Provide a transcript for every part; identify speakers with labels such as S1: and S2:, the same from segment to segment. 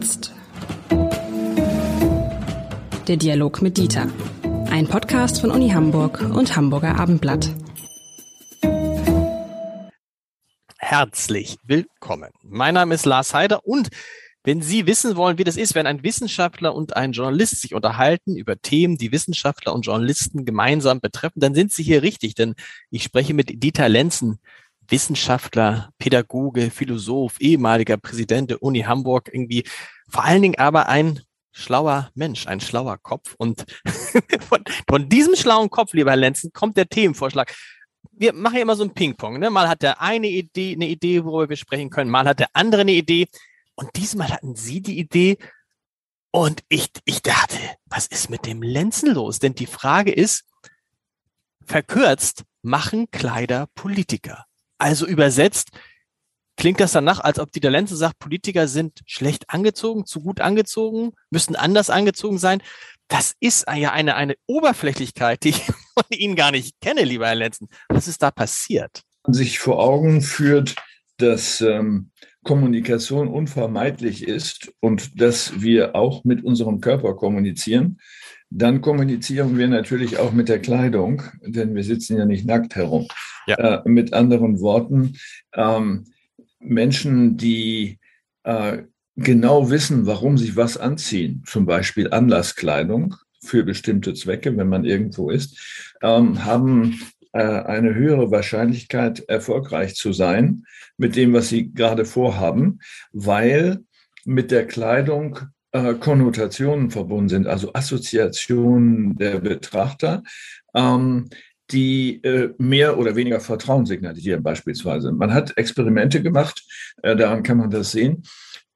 S1: jetzt. Der Dialog mit Dieter. Ein Podcast von Uni Hamburg und Hamburger Abendblatt.
S2: Herzlich willkommen. Mein Name ist Lars Heider und wenn Sie wissen wollen, wie das ist, wenn ein Wissenschaftler und ein Journalist sich unterhalten über Themen, die Wissenschaftler und Journalisten gemeinsam betreffen, dann sind Sie hier richtig, denn ich spreche mit Dieter Lenzen, Wissenschaftler, Pädagoge, Philosoph, ehemaliger Präsident der Uni Hamburg, irgendwie vor allen Dingen aber ein schlauer Mensch, ein schlauer Kopf. Und von, von diesem schlauen Kopf, lieber Herr Lenzen, kommt der Themenvorschlag. Wir machen immer so ein Ping-Pong. Ne? Mal hat der eine Idee, eine Idee, worüber wir sprechen können, mal hat der andere eine Idee. Und diesmal hatten Sie die Idee. Und ich, ich dachte, was ist mit dem Lenzen los? Denn die Frage ist, verkürzt, machen Kleider Politiker? Also übersetzt klingt das danach, als ob die Talente sagt, Politiker sind schlecht angezogen, zu gut angezogen, müssen anders angezogen sein. Das ist ja eine, eine Oberflächlichkeit, die ich von Ihnen gar nicht kenne, lieber Herr Lenzen. Was ist da passiert?
S3: Sich vor Augen führt, dass ähm, Kommunikation unvermeidlich ist und dass wir auch mit unserem Körper kommunizieren, dann kommunizieren wir natürlich auch mit der Kleidung, denn wir sitzen ja nicht nackt herum. Ja. Äh, mit anderen Worten, ähm, Menschen, die äh, genau wissen, warum sie was anziehen, zum Beispiel Anlasskleidung für bestimmte Zwecke, wenn man irgendwo ist, ähm, haben eine höhere Wahrscheinlichkeit, erfolgreich zu sein mit dem, was sie gerade vorhaben, weil mit der Kleidung äh, Konnotationen verbunden sind, also Assoziationen der Betrachter, ähm, die äh, mehr oder weniger Vertrauen signalisieren beispielsweise. Man hat Experimente gemacht, äh, daran kann man das sehen,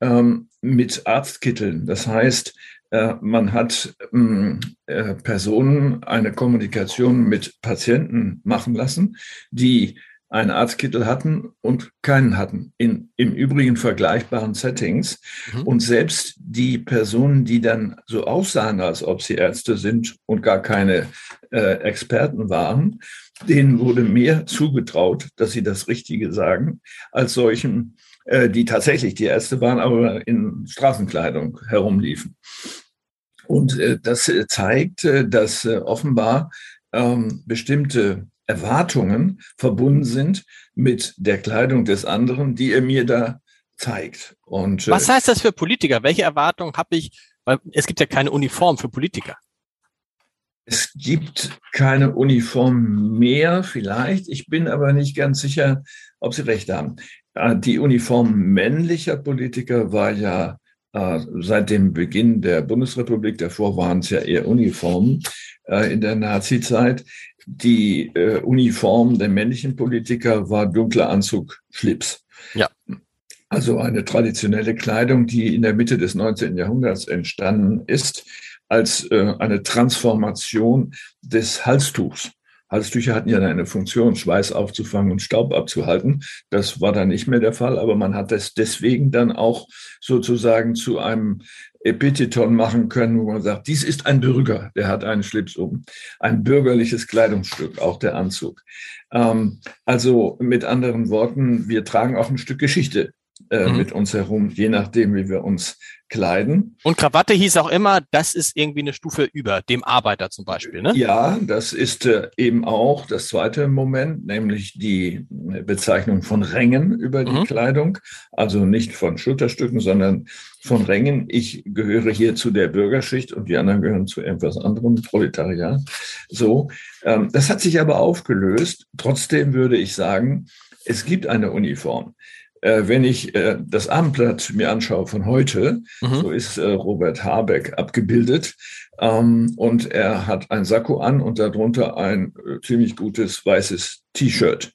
S3: ähm, mit Arztkitteln. Das heißt, äh, man hat ähm, äh, Personen eine Kommunikation mit Patienten machen lassen, die einen Arztkittel hatten und keinen hatten, in im Übrigen vergleichbaren Settings. Mhm. Und selbst die Personen, die dann so aussahen, als ob sie Ärzte sind und gar keine äh, Experten waren, denen wurde mehr zugetraut, dass sie das Richtige sagen, als solchen, äh, die tatsächlich die Ärzte waren, aber in Straßenkleidung herumliefen. Und äh, das zeigt, äh, dass äh, offenbar ähm, bestimmte Erwartungen verbunden sind mit der Kleidung des anderen, die er mir da zeigt.
S2: Und, äh, Was heißt das für Politiker? Welche Erwartungen habe ich? Weil es gibt ja keine Uniform für Politiker.
S3: Es gibt keine Uniform mehr, vielleicht. Ich bin aber nicht ganz sicher, ob Sie recht haben. Äh, die Uniform männlicher Politiker war ja äh, seit dem Beginn der Bundesrepublik, davor waren es ja eher Uniformen in der Nazizeit, die äh, Uniform der männlichen Politiker war dunkler Anzug, Schlips. Ja. Also eine traditionelle Kleidung, die in der Mitte des 19. Jahrhunderts entstanden ist, als äh, eine Transformation des Halstuchs. Halstücher hatten ja eine Funktion, Schweiß aufzufangen und Staub abzuhalten. Das war dann nicht mehr der Fall, aber man hat das deswegen dann auch sozusagen zu einem Epitheton machen können, wo man sagt, dies ist ein Bürger, der hat einen Schlips um. Ein bürgerliches Kleidungsstück, auch der Anzug. Ähm, also mit anderen Worten, wir tragen auch ein Stück Geschichte äh, mhm. mit uns herum, je nachdem, wie wir uns kleiden.
S2: Und Krawatte hieß auch immer, das ist irgendwie eine Stufe über dem Arbeiter zum Beispiel, ne?
S3: Ja, das ist äh, eben auch das zweite Moment, nämlich die äh, Bezeichnung von Rängen über die mhm. Kleidung. Also nicht von Schulterstücken, sondern von Rängen. Ich gehöre hier zu der Bürgerschicht und die anderen gehören zu irgendwas anderem, Proletariat. So. Ähm, das hat sich aber aufgelöst. Trotzdem würde ich sagen, es gibt eine Uniform. Äh, wenn ich äh, das Abendblatt mir anschaue von heute, mhm. so ist äh, Robert Habeck abgebildet. Ähm, und er hat ein Sakko an und darunter ein ziemlich gutes weißes T-Shirt.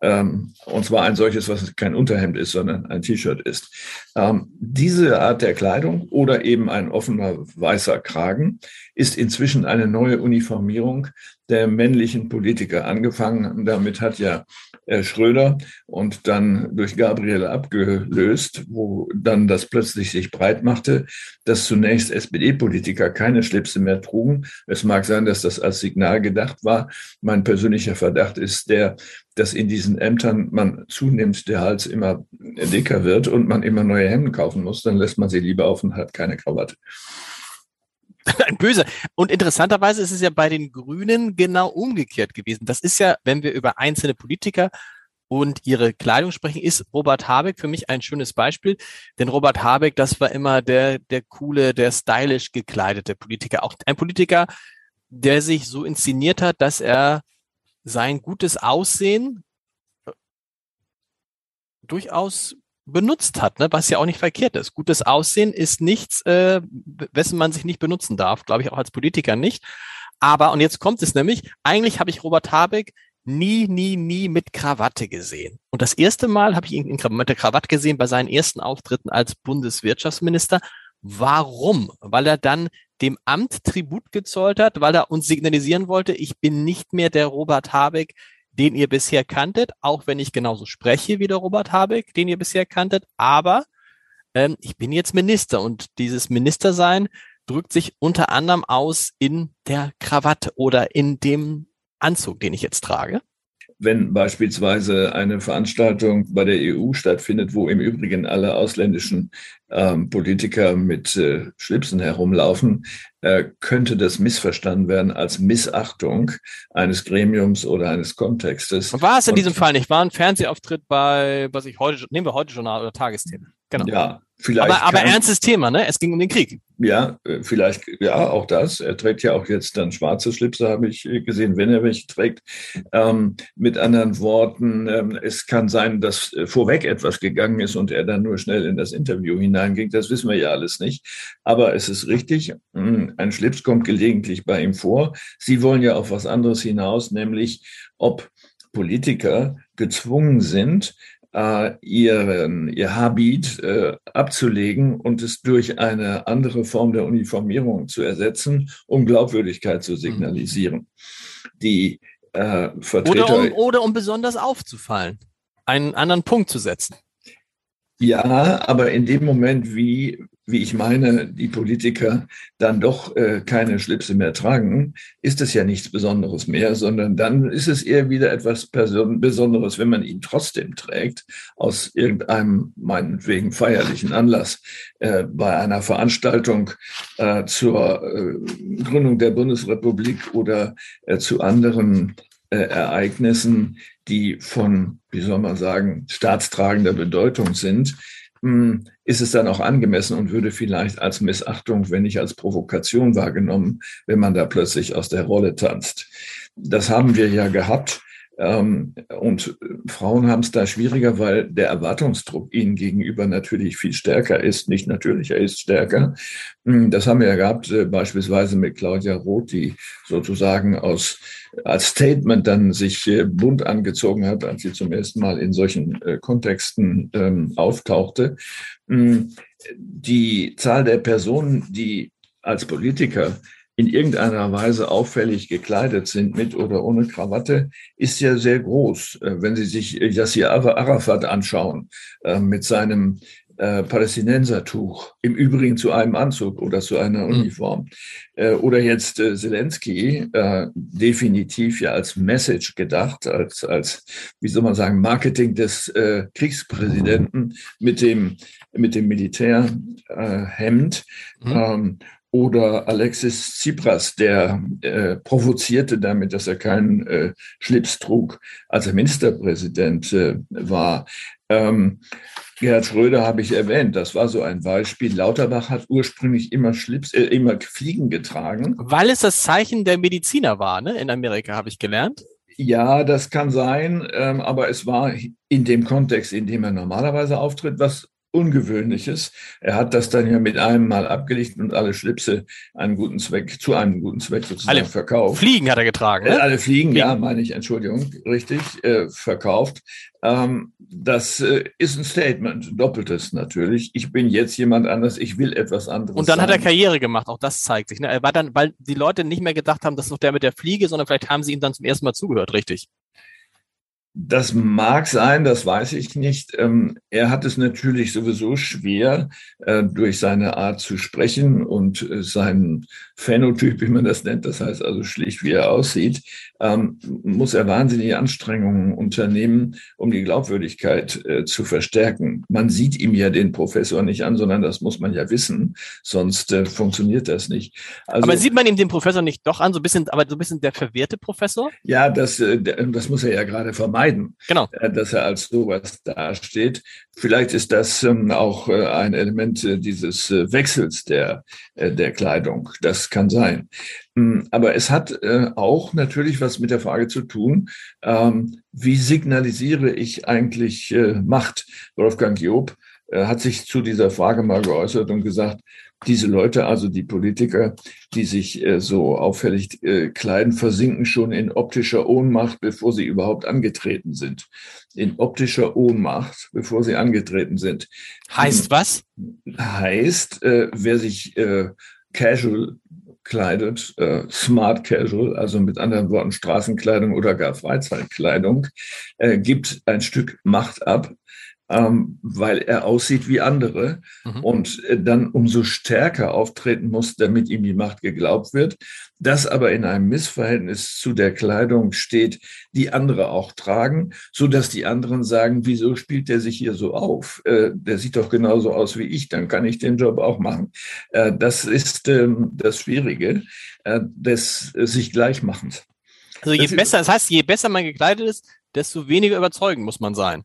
S3: Ähm, und zwar ein solches, was kein Unterhemd ist, sondern ein T-Shirt ist. Ähm, diese Art der Kleidung oder eben ein offener weißer Kragen ist inzwischen eine neue Uniformierung der männlichen Politiker. Angefangen damit hat ja äh, Schröder und dann durch Gabriel abgelöst, wo dann das plötzlich sich breit machte, dass zunächst SPD-Politiker keine Schlipse mehr trugen. Es mag sein, dass das als Signal gedacht war. Mein persönlicher Verdacht ist der, dass in diesen Ämtern man zunehmend der Hals immer dicker wird und man immer neue Hemden kaufen muss. Dann lässt man sie lieber auf und hat keine Krawatte.
S2: Ein böser. Und interessanterweise ist es ja bei den Grünen genau umgekehrt gewesen. Das ist ja, wenn wir über einzelne Politiker und ihre Kleidung sprechen, ist Robert Habeck für mich ein schönes Beispiel. Denn Robert Habeck, das war immer der, der coole, der stylisch gekleidete Politiker. Auch ein Politiker, der sich so inszeniert hat, dass er sein gutes Aussehen durchaus benutzt hat, ne? was ja auch nicht verkehrt ist. Gutes Aussehen ist nichts, äh, wessen man sich nicht benutzen darf, glaube ich auch als Politiker nicht. Aber, und jetzt kommt es nämlich, eigentlich habe ich Robert Habeck nie, nie, nie mit Krawatte gesehen. Und das erste Mal habe ich ihn mit der Krawatte gesehen bei seinen ersten Auftritten als Bundeswirtschaftsminister. Warum? Weil er dann dem Amt Tribut gezollt hat, weil er uns signalisieren wollte, ich bin nicht mehr der Robert Habeck, den ihr bisher kanntet, auch wenn ich genauso spreche wie der Robert Habeck, den ihr bisher kanntet, aber ähm, ich bin jetzt Minister und dieses Ministersein drückt sich unter anderem aus in der Krawatte oder in dem Anzug, den ich jetzt trage
S3: wenn beispielsweise eine Veranstaltung bei der EU stattfindet, wo im Übrigen alle ausländischen ähm, Politiker mit äh, Schlipsen herumlaufen, äh, könnte das missverstanden werden als Missachtung eines Gremiums oder eines Kontextes.
S2: War es in diesem Fall nicht? War ein Fernsehauftritt bei, was ich heute, nehmen wir heute Journal oder Tagesthemen?
S3: Genau. Ja, Vielleicht
S2: aber, aber ernstes Thema, ne? Es ging um den Krieg.
S3: Ja, äh, vielleicht, ja, auch das. Er trägt ja auch jetzt dann schwarze Schlipse, habe ich äh, gesehen, wenn er welche trägt. Ähm, mit anderen Worten, ähm, es kann sein, dass äh, vorweg etwas gegangen ist und er dann nur schnell in das Interview hineinging. Das wissen wir ja alles nicht. Aber es ist richtig, hm, ein Schlips kommt gelegentlich bei ihm vor. Sie wollen ja auf was anderes hinaus, nämlich ob Politiker gezwungen sind, äh, ihren, ihr Habit äh, abzulegen und es durch eine andere Form der Uniformierung zu ersetzen, um Glaubwürdigkeit zu signalisieren. Die äh, Vertreter,
S2: oder, um, oder um besonders aufzufallen, einen anderen Punkt zu setzen.
S3: Ja, aber in dem Moment, wie wie ich meine, die Politiker dann doch äh, keine Schlipse mehr tragen, ist es ja nichts Besonderes mehr, sondern dann ist es eher wieder etwas Person Besonderes, wenn man ihn trotzdem trägt, aus irgendeinem meinetwegen feierlichen Anlass äh, bei einer Veranstaltung äh, zur äh, Gründung der Bundesrepublik oder äh, zu anderen äh, Ereignissen, die von, wie soll man sagen, staatstragender Bedeutung sind ist es dann auch angemessen und würde vielleicht als Missachtung, wenn nicht als Provokation wahrgenommen, wenn man da plötzlich aus der Rolle tanzt. Das haben wir ja gehabt. Ähm, und Frauen haben es da schwieriger, weil der Erwartungsdruck ihnen gegenüber natürlich viel stärker ist. Nicht natürlich, er ist stärker. Hm, das haben wir ja gehabt, äh, beispielsweise mit Claudia Roth, die sozusagen aus als Statement dann sich äh, bunt angezogen hat, als sie zum ersten Mal in solchen äh, Kontexten ähm, auftauchte. Hm, die Zahl der Personen, die als Politiker in irgendeiner Weise auffällig gekleidet sind, mit oder ohne Krawatte, ist ja sehr groß. Äh, wenn Sie sich Yassir Arafat anschauen, mit seinem äh, Palästinensertuch, im Übrigen zu einem Anzug oder zu einer hm. Uniform. Äh, oder jetzt äh, Zelensky, äh, definitiv ja als Message gedacht, als, als, wie soll man sagen, Marketing des äh, Kriegspräsidenten mit dem, mit dem Militärhemd. Mhm. Ähm, oder Alexis Tsipras, der äh, provozierte damit, dass er keinen äh, Schlips trug, als er Ministerpräsident äh, war. Ähm, Gerhard Schröder habe ich erwähnt, das war so ein Beispiel. Lauterbach hat ursprünglich immer Schlips, äh, immer Fliegen getragen.
S2: Weil es das Zeichen der Mediziner war, ne? In Amerika habe ich gelernt.
S3: Ja, das kann sein, ähm, aber es war in dem Kontext, in dem er normalerweise auftritt, was Ungewöhnliches. Er hat das dann ja mit einem Mal abgelegt und alle Schlipse einen guten Zweck, zu einem guten Zweck sozusagen
S2: alle
S3: verkauft.
S2: Fliegen hat er getragen.
S3: Ne?
S2: Ne?
S3: Alle Fliegen, Fliegen, ja, meine ich, Entschuldigung, richtig, äh, verkauft. Ähm, das äh, ist ein Statement, doppeltes natürlich. Ich bin jetzt jemand anders, ich will etwas anderes.
S2: Und dann
S3: sein.
S2: hat er Karriere gemacht, auch das zeigt sich. Ne? Er war dann, weil die Leute nicht mehr gedacht haben, das ist doch der mit der Fliege, sondern vielleicht haben sie ihm dann zum ersten Mal zugehört, richtig?
S3: Das mag sein, das weiß ich nicht. Ähm, er hat es natürlich sowieso schwer, äh, durch seine Art zu sprechen und äh, seinen Phänotyp, wie man das nennt, das heißt also schlicht, wie er aussieht, ähm, muss er wahnsinnige Anstrengungen unternehmen, um die Glaubwürdigkeit äh, zu verstärken. Man sieht ihm ja den Professor nicht an, sondern das muss man ja wissen, sonst funktioniert das nicht.
S2: Also, aber sieht man ihm den Professor nicht doch an, so ein bisschen, aber so ein bisschen der verwirrte Professor?
S3: Ja, das, das muss er ja gerade vermeiden vermeiden,
S2: genau.
S3: Äh, dass er als sowas dasteht. Vielleicht ist das ähm, auch äh, ein Element äh, dieses Wechsels der, der Kleidung. Das kann sein. Hm, aber es hat auch natürlich was mit der Frage zu tun, ähm, wie signalisiere ich eigentlich Macht? Wolfgang Job hat sich zu dieser Frage mal geäußert und gesagt, diese Leute, also die Politiker, die sich äh, so auffällig äh, kleiden, versinken schon in optischer Ohnmacht, bevor sie überhaupt angetreten sind. In optischer Ohnmacht, bevor sie angetreten sind.
S2: Heißt was?
S3: Heißt, äh, wer sich äh, casual kleidet, äh, smart casual, also mit anderen Worten Straßenkleidung oder gar Freizeitkleidung, äh, gibt ein Stück Macht ab ähm, weil er aussieht wie andere mhm. und äh, dann umso stärker auftreten muss, damit ihm die Macht geglaubt wird. Das aber in einem Missverhältnis zu der Kleidung steht, die andere auch tragen, so dass die anderen sagen, wieso spielt der sich hier so auf? Äh, der sieht doch genauso aus wie ich, dann kann ich den Job auch machen. Äh, das ist ähm, das Schwierige äh, des äh, sich Gleichmachens.
S2: Also je das besser, das heißt, je besser man gekleidet ist, desto weniger überzeugend muss man sein.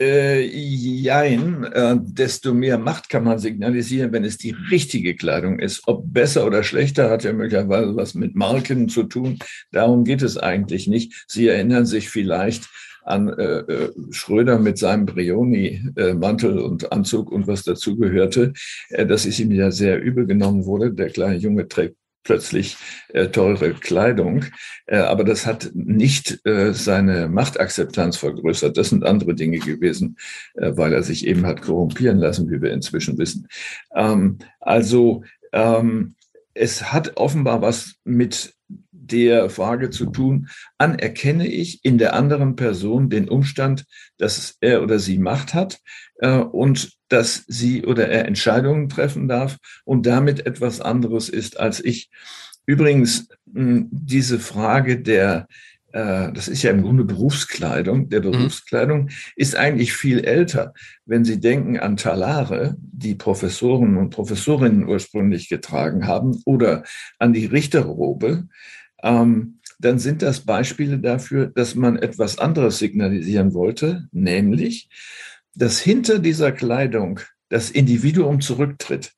S3: Äh, jein, äh, desto mehr Macht kann man signalisieren, wenn es die richtige Kleidung ist. Ob besser oder schlechter, hat ja möglicherweise was mit Marken zu tun. Darum geht es eigentlich nicht. Sie erinnern sich vielleicht an äh, äh Schröder mit seinem Brioni-Mantel äh, und Anzug und was dazugehörte, äh, dass es ihm ja sehr übel genommen wurde. Der kleine Junge trägt plötzlich äh, teure Kleidung. Äh, aber das hat nicht äh, seine Machtakzeptanz vergrößert. Das sind andere Dinge gewesen, äh, weil er sich eben hat korrumpieren lassen, wie wir inzwischen wissen. Ähm, also ähm, es hat offenbar was mit der Frage zu tun, anerkenne ich in der anderen Person den Umstand, dass er oder sie Macht hat äh, und dass sie oder er Entscheidungen treffen darf und damit etwas anderes ist als ich. Übrigens, hm, diese Frage der, äh, das ist ja im Grunde Berufskleidung, der mhm. Berufskleidung ist eigentlich viel älter. Wenn Sie denken an Talare, die Professoren und Professorinnen ursprünglich getragen haben, oder an die Richterrobe, ähm, dann sind das Beispiele dafür, dass man etwas anderes signalisieren wollte, nämlich, dass hinter dieser Kleidung das Individuum zurücktritt.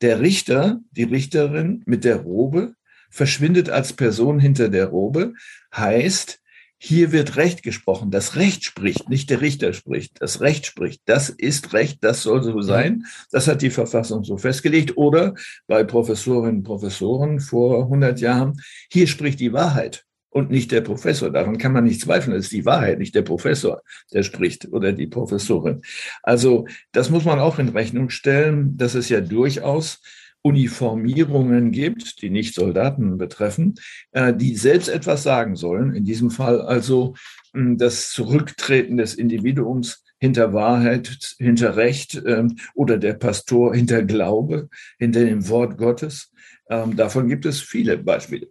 S3: Der Richter, die Richterin mit der Robe verschwindet als Person hinter der Robe, heißt, hier wird Recht gesprochen. Das Recht spricht, nicht der Richter spricht. Das Recht spricht. Das ist Recht, das soll so sein. Das hat die Verfassung so festgelegt. Oder bei Professorinnen und Professoren vor 100 Jahren, hier spricht die Wahrheit und nicht der Professor. Daran kann man nicht zweifeln. Es ist die Wahrheit, nicht der Professor, der spricht oder die Professorin. Also das muss man auch in Rechnung stellen, dass es ja durchaus Uniformierungen gibt, die nicht Soldaten betreffen, äh, die selbst etwas sagen sollen. In diesem Fall also hm, das Zurücktreten des Individuums hinter Wahrheit, hinter Recht ähm, oder der Pastor hinter Glaube, hinter dem Wort Gottes. Ähm, davon gibt es viele Beispiele.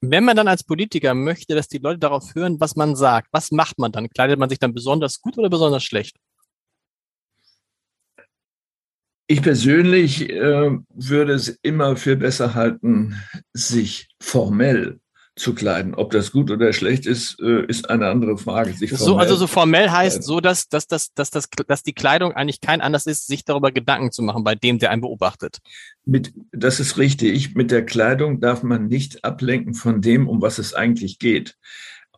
S2: Wenn man dann als Politiker möchte, dass die Leute darauf hören, was man sagt, was macht man dann? Kleidet man sich dann besonders gut oder besonders schlecht?
S3: Ich persönlich äh, würde es immer für besser halten, sich formell zu kleiden. Ob das gut oder schlecht ist, äh, ist eine andere Frage.
S2: so, also so formell heißt so, dass, dass, dass, dass, dass, dass die Kleidung eigentlich kein Anlass ist, sich darüber Gedanken zu machen bei dem, der einen beobachtet.
S3: Mit, das ist richtig. Mit der Kleidung darf man nicht ablenken von dem, um was es eigentlich geht.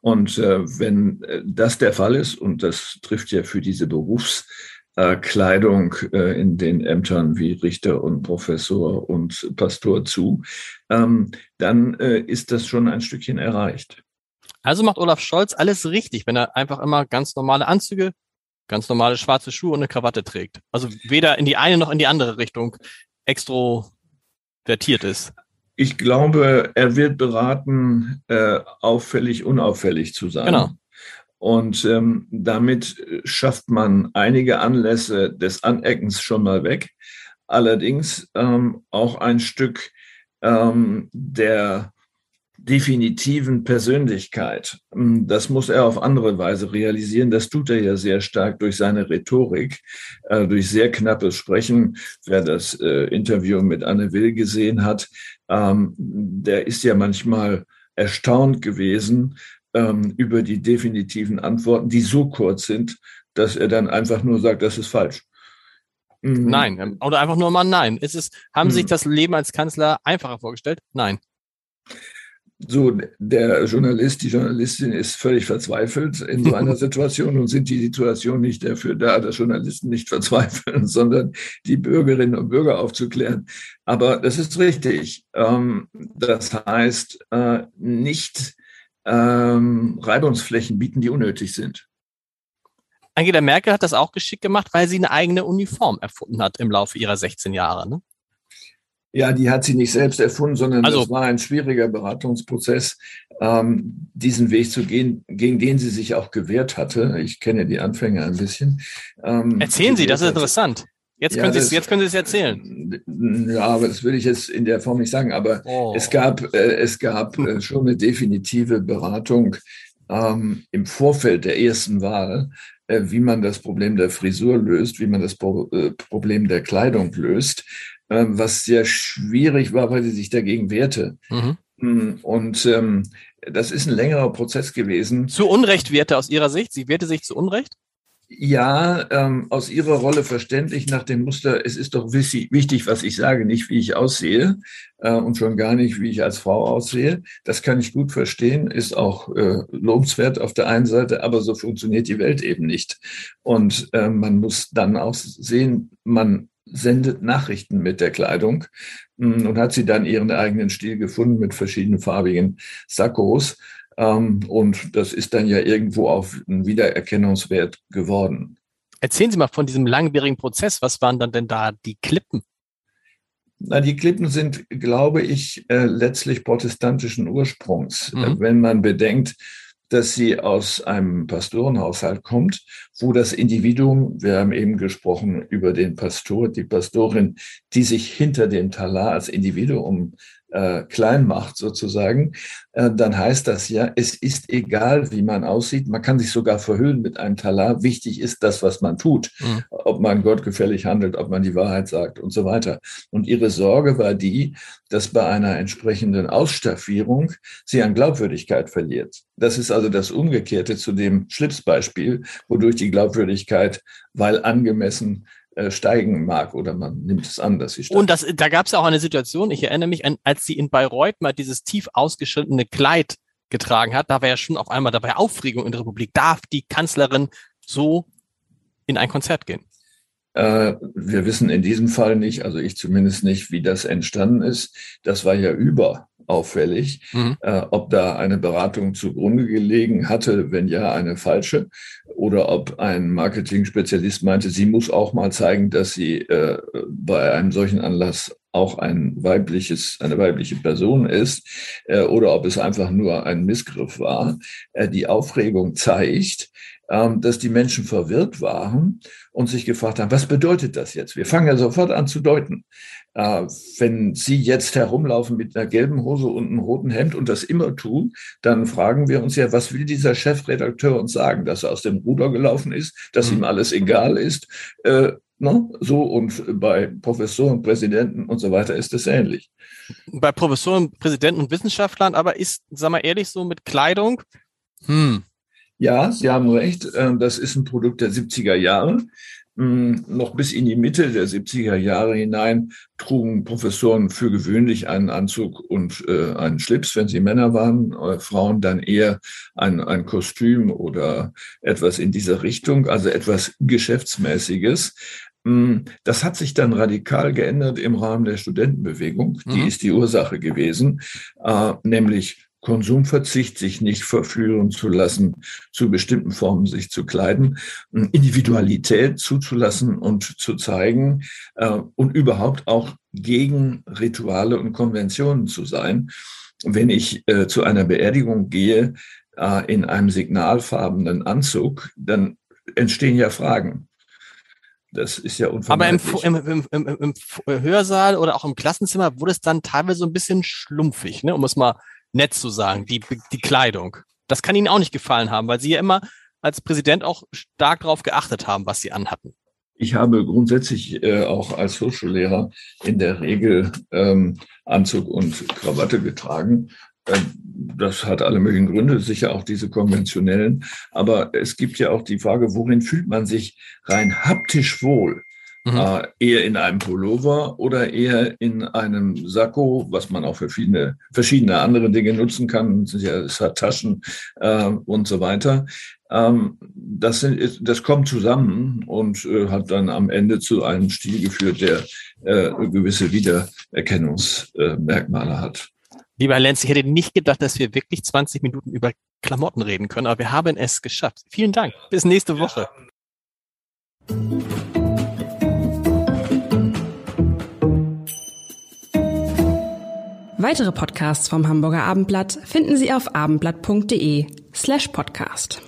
S3: Und äh, wenn äh, das der Fall ist, und das trifft ja für diese Berufs äh, Kleidung äh, in den Ämtern wie Richter und Professor und Pastor zu, ähm, dann äh, ist das schon ein Stückchen erreicht.
S2: Also macht Olaf Scholz alles richtig, wenn er einfach immer ganz normale Anzüge, ganz normale schwarze Schuhe und eine Krawatte trägt. Also weder in die eine noch in die andere Richtung extrovertiert ist.
S3: Ich glaube, er wird beraten, äh, auffällig, unauffällig zu sein. Genau. Und ähm, damit schafft man einige Anlässe des Aneckens schon mal weg. Allerdings ähm, auch ein Stück ähm, der definitiven Persönlichkeit. Ähm, das muss er auf andere Weise realisieren. Das tut er ja sehr stark durch seine Rhetorik, äh, durch sehr knappes Sprechen. Wer das äh, Interview mit Anne Will gesehen hat, ähm, der ist ja manchmal erstaunt gewesen, ähm, über die definitiven Antworten, die so kurz sind, dass er dann einfach nur sagt, das ist falsch.
S2: Mhm. Nein, ähm, oder einfach nur mal nein. Ist es, haben mhm. Sie sich das Leben als Kanzler einfacher vorgestellt? Nein.
S3: So, der Journalist, die Journalistin ist völlig verzweifelt in so einer Situation und sind die Situation nicht dafür da, dass Journalisten nicht verzweifeln, sondern die Bürgerinnen und Bürger aufzuklären. Aber das ist richtig. Ähm, das heißt, äh, nicht ähm, Reibungsflächen bieten, die unnötig sind.
S2: Angela Merkel hat das auch geschickt gemacht, weil sie eine eigene Uniform erfunden hat im Laufe ihrer 16 Jahre. Ne?
S3: Ja, die hat sie nicht selbst erfunden, sondern also, das war ein schwieriger Beratungsprozess, ähm, diesen Weg zu gehen, gegen den sie sich auch gewehrt hatte. Ich kenne die Anfänge ein bisschen.
S2: Ähm, Erzählen Sie, das ist interessant. Jetzt können, ja, Sie, es, jetzt können Sie es erzählen.
S3: Ja, aber das würde ich jetzt in der Form nicht sagen. Aber oh. es gab, äh, es gab äh, schon eine definitive Beratung ähm, im Vorfeld der ersten Wahl, äh, wie man das Problem der Frisur löst, wie man das Pro äh, Problem der Kleidung löst, äh, was sehr schwierig war, weil sie sich dagegen wehrte. Mhm. Mm, und ähm, das ist ein längerer Prozess gewesen.
S2: Zu Unrecht wehrte aus Ihrer Sicht? Sie wehrte sich zu Unrecht?
S3: Ja, ähm, aus Ihrer Rolle verständlich nach dem Muster, es ist doch wichtig, was ich sage, nicht wie ich aussehe äh, und schon gar nicht, wie ich als Frau aussehe. Das kann ich gut verstehen, ist auch äh, lobenswert auf der einen Seite, aber so funktioniert die Welt eben nicht. Und äh, man muss dann auch sehen, man sendet Nachrichten mit der Kleidung mh, und hat sie dann ihren eigenen Stil gefunden mit verschiedenen farbigen Sakkos. Ähm, und das ist dann ja irgendwo auf einen Wiedererkennungswert geworden.
S2: Erzählen Sie mal von diesem langwierigen Prozess. Was waren dann denn da die Klippen?
S3: Na, die Klippen sind, glaube ich, äh, letztlich protestantischen Ursprungs. Mhm. Wenn man bedenkt, dass sie aus einem Pastorenhaushalt kommt, wo das Individuum, wir haben eben gesprochen über den Pastor, die Pastorin, die sich hinter dem Talar als Individuum äh, klein macht sozusagen, äh, dann heißt das ja, es ist egal, wie man aussieht. Man kann sich sogar verhüllen mit einem Talar. Wichtig ist das, was man tut. Mhm. Ob man gottgefällig handelt, ob man die Wahrheit sagt und so weiter. Und ihre Sorge war die, dass bei einer entsprechenden Ausstaffierung sie an Glaubwürdigkeit verliert. Das ist also das Umgekehrte zu dem Schlipsbeispiel, wodurch die Glaubwürdigkeit, weil angemessen, steigen mag oder man nimmt es an, dass sie
S2: steigen. Und das, da gab es ja auch eine Situation, ich erinnere mich an, als sie in Bayreuth mal dieses tief ausgeschnittene Kleid getragen hat, da war ja schon auf einmal dabei Aufregung in der Republik. Darf die Kanzlerin so in ein Konzert gehen?
S3: Äh, wir wissen in diesem Fall nicht, also ich zumindest nicht, wie das entstanden ist. Das war ja über auffällig, mhm. äh, ob da eine Beratung zugrunde gelegen hatte, wenn ja, eine falsche, oder ob ein Marketing-Spezialist meinte, sie muss auch mal zeigen, dass sie äh, bei einem solchen Anlass auch ein weibliches, eine weibliche Person ist, äh, oder ob es einfach nur ein Missgriff war. Äh, die Aufregung zeigt, ähm, dass die Menschen verwirrt waren und sich gefragt haben, was bedeutet das jetzt? Wir fangen ja sofort an zu deuten. Äh, wenn Sie jetzt herumlaufen mit einer gelben Hose und einem roten Hemd und das immer tun, dann fragen wir uns ja, was will dieser Chefredakteur uns sagen, dass er aus dem Ruder gelaufen ist, dass mhm. ihm alles egal ist. Ne? So und bei Professoren, Präsidenten und so weiter ist es ähnlich.
S2: Bei Professoren, Präsidenten und Wissenschaftlern aber ist, sag mal ehrlich, so mit Kleidung,
S3: hm. Ja, Sie haben recht. Äh, das ist ein Produkt der 70er Jahre. hm, noch bis in die Mitte der 70er Jahre hinein trugen Professoren für gewöhnlich einen Anzug und äh, einen Schlips, wenn sie Männer waren, äh, Frauen dann eher ein, ein Kostüm oder etwas in dieser Richtung, also etwas Geschäftsmäßiges. Hm, das hat sich dann radikal geändert im Rahmen der Studentenbewegung. Die mhm. ist die Ursache gewesen, äh, nämlich Konsumverzicht, sich nicht verführen zu lassen, zu bestimmten Formen sich zu kleiden, Individualität zuzulassen und zu zeigen äh, und überhaupt auch gegen Rituale und Konventionen zu sein. Wenn ich äh, zu einer Beerdigung gehe äh, in einem signalfarbenen Anzug, dann entstehen ja Fragen. Das ist ja unvermeidlich.
S2: Aber im, im, im, im, Hörsaal oder auch im Klassenzimmer wurde es dann teilweise so ein bisschen schlumpfig, ne? um es mal nett zu sagen, die, die Kleidung. Das kann Ihnen auch nicht gefallen haben, weil Sie ja immer als Präsident auch stark darauf geachtet haben, was Sie anhatten.
S3: Ich habe grundsätzlich äh, auch als Hochschullehrer in der Regel ähm, Anzug und Krawatte getragen. Ähm, das hat alle möglichen Gründe, sicher auch diese konventionellen. Aber es gibt ja auch die Frage, worin fühlt man sich rein haptisch wohl? Mhm. Äh, eher in einem Pullover oder eher in einem Sakko, was man auch für verschiedene, verschiedene andere Dinge nutzen kann. Es hat Taschen äh, und so weiter. Ähm, das, sind, das kommt zusammen und äh, hat dann am Ende zu einem Stil geführt, der äh, gewisse Wiedererkennungsmerkmale hat.
S2: Lieber Lenz, ich hätte nicht gedacht, dass wir wirklich 20 Minuten über Klamotten reden können, aber wir haben es geschafft. Vielen Dank. Bis nächste Woche.
S1: Weitere Podcasts vom Hamburger Abendblatt finden Sie auf abendblatt.de slash podcast.